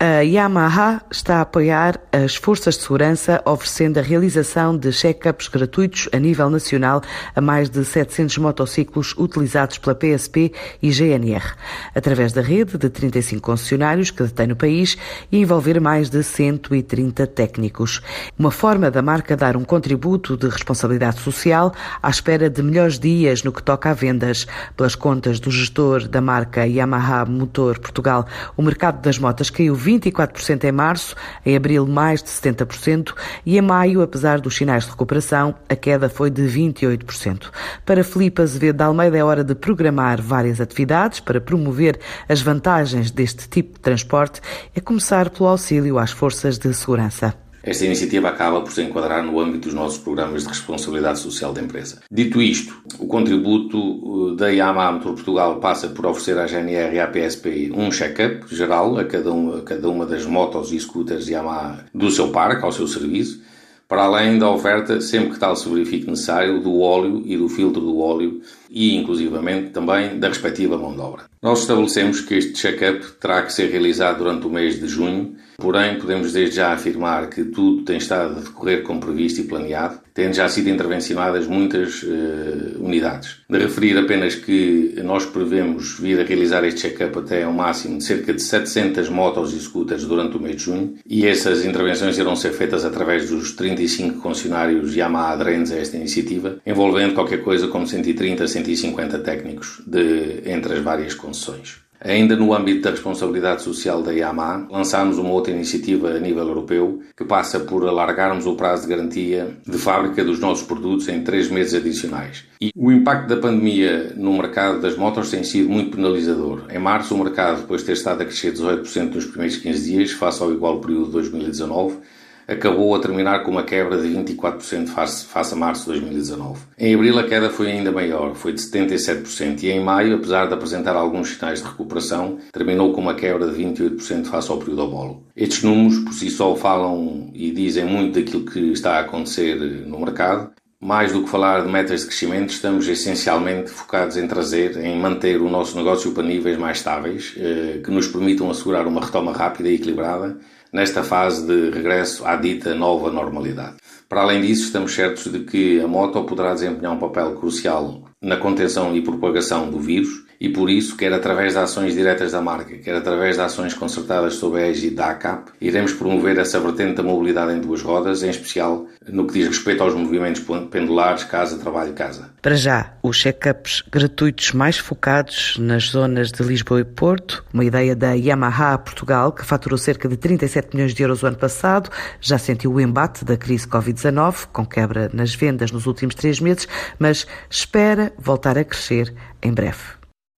A Yamaha está a apoiar as forças de segurança, oferecendo a realização de check-ups gratuitos a nível nacional a mais de 700 motociclos utilizados pela PSP e GNR, através da rede de 35 concessionários que detém no país e envolver mais de 130 técnicos. Uma forma da marca dar um contributo de responsabilidade social à espera de melhores dias no que toca a vendas. Pelas contas do gestor da marca Yamaha Motor Portugal, o mercado das motas caiu 24% em março, em abril mais de 70% e em maio, apesar dos sinais de recuperação, a queda foi de 28%. Para Filipe Azevedo de Almeida é hora de programar várias atividades para promover as vantagens deste tipo de transporte, é começar pelo auxílio às forças de segurança. Esta iniciativa acaba por se enquadrar no âmbito dos nossos programas de responsabilidade social da empresa. Dito isto, o contributo eh, da Yamaha Motor Portugal passa por oferecer à GNR e à PSP um check-up geral a cada, um, a cada uma das motos e scooters Yamaha do seu parque, ao seu serviço, para além da oferta, sempre que tal se verifique necessário, do óleo e do filtro do óleo e, inclusivamente, também da respectiva mão de obra. Nós estabelecemos que este check-up terá que ser realizado durante o mês de junho, porém podemos desde já afirmar que tudo tem estado a decorrer como previsto e planeado, tendo já sido intervencionadas muitas uh, unidades. De referir apenas que nós prevemos vir a realizar este check-up até um máximo de cerca de 700 motos e scooters durante o mês de junho, e essas intervenções irão ser feitas através dos 35 concessionários Yamaha aderentes a esta iniciativa, envolvendo qualquer coisa como 130 a 150 técnicos de, entre as várias concessões. Ainda no âmbito da responsabilidade social da Yamaha, lançámos uma outra iniciativa a nível europeu que passa por alargarmos o prazo de garantia de fábrica dos nossos produtos em três meses adicionais. E o impacto da pandemia no mercado das motos tem sido muito penalizador. Em março, o mercado, depois de ter estado a crescer 18% nos primeiros 15 dias, face ao igual período de 2019, acabou a terminar com uma quebra de 24% face, face a março de 2019. Em abril a queda foi ainda maior, foi de 77%, e em maio, apesar de apresentar alguns sinais de recuperação, terminou com uma quebra de 28% face ao período homólogo. Estes números por si só falam e dizem muito daquilo que está a acontecer no mercado, mais do que falar de metas de crescimento, estamos essencialmente focados em trazer, em manter o nosso negócio para níveis mais estáveis, eh, que nos permitam assegurar uma retoma rápida e equilibrada nesta fase de regresso à dita nova normalidade. Para além disso, estamos certos de que a moto poderá desempenhar um papel crucial na contenção e propagação do vírus e por isso, quer através de ações diretas da marca, quer através de ações concertadas sob a égide da ACAP, iremos promover essa vertente da mobilidade em duas rodas, em especial no que diz respeito aos movimentos pendulares casa-trabalho-casa. Para já, os check-ups gratuitos mais focados nas zonas de Lisboa e Porto, uma ideia da Yamaha Portugal, que faturou cerca de 37 milhões de euros o ano passado, já sentiu o embate da crise Covid-19, com quebra nas vendas nos últimos três meses, mas espera voltar a crescer em breve.